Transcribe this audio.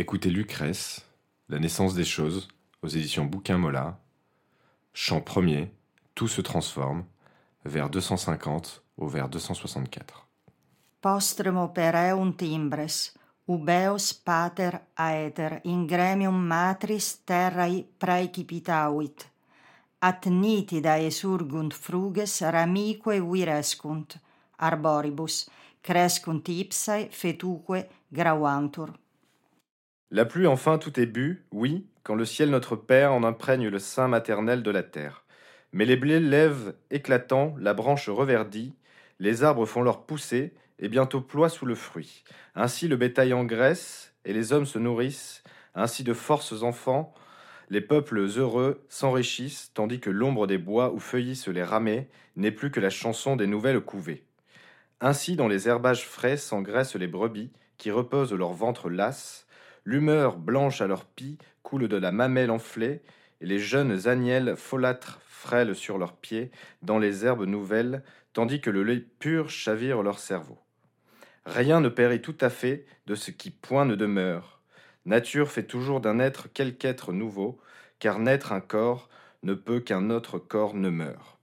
Écoutez Lucrèce, La naissance des choses, aux éditions Bouquin Mola. Chant premier, tout se transforme, vers 250 au vers 264. Postremo pereunt timbres, ubeos pater aeter in gremium matris terrae praecipitavit, at nitida esurgunt fruges ramique virescunt, arboribus, crescunt ipsae fetuque grauantur. La pluie enfin tout est bu, oui, quand le ciel notre Père en imprègne le sein maternel de la terre. Mais les blés lèvent éclatant, la branche reverdit, les arbres font leur poussée, et bientôt ploient sous le fruit. Ainsi le bétail engraisse, et les hommes se nourrissent, ainsi de forces enfants, les peuples heureux s'enrichissent, tandis que l'ombre des bois où feuillissent les ramets n'est plus que la chanson des nouvelles couvées. Ainsi dans les herbages frais s'engraissent les brebis, qui reposent leur ventre las, l'humeur blanche à leurs pis coule de la mamelle enflée, et les jeunes agnelles folâtrent frêles sur leurs pieds dans les herbes nouvelles, tandis que le lait pur chavire leur cerveau. Rien ne périt tout à fait de ce qui point ne demeure. Nature fait toujours d'un être quelque être nouveau, car naître un corps ne peut qu'un autre corps ne meure.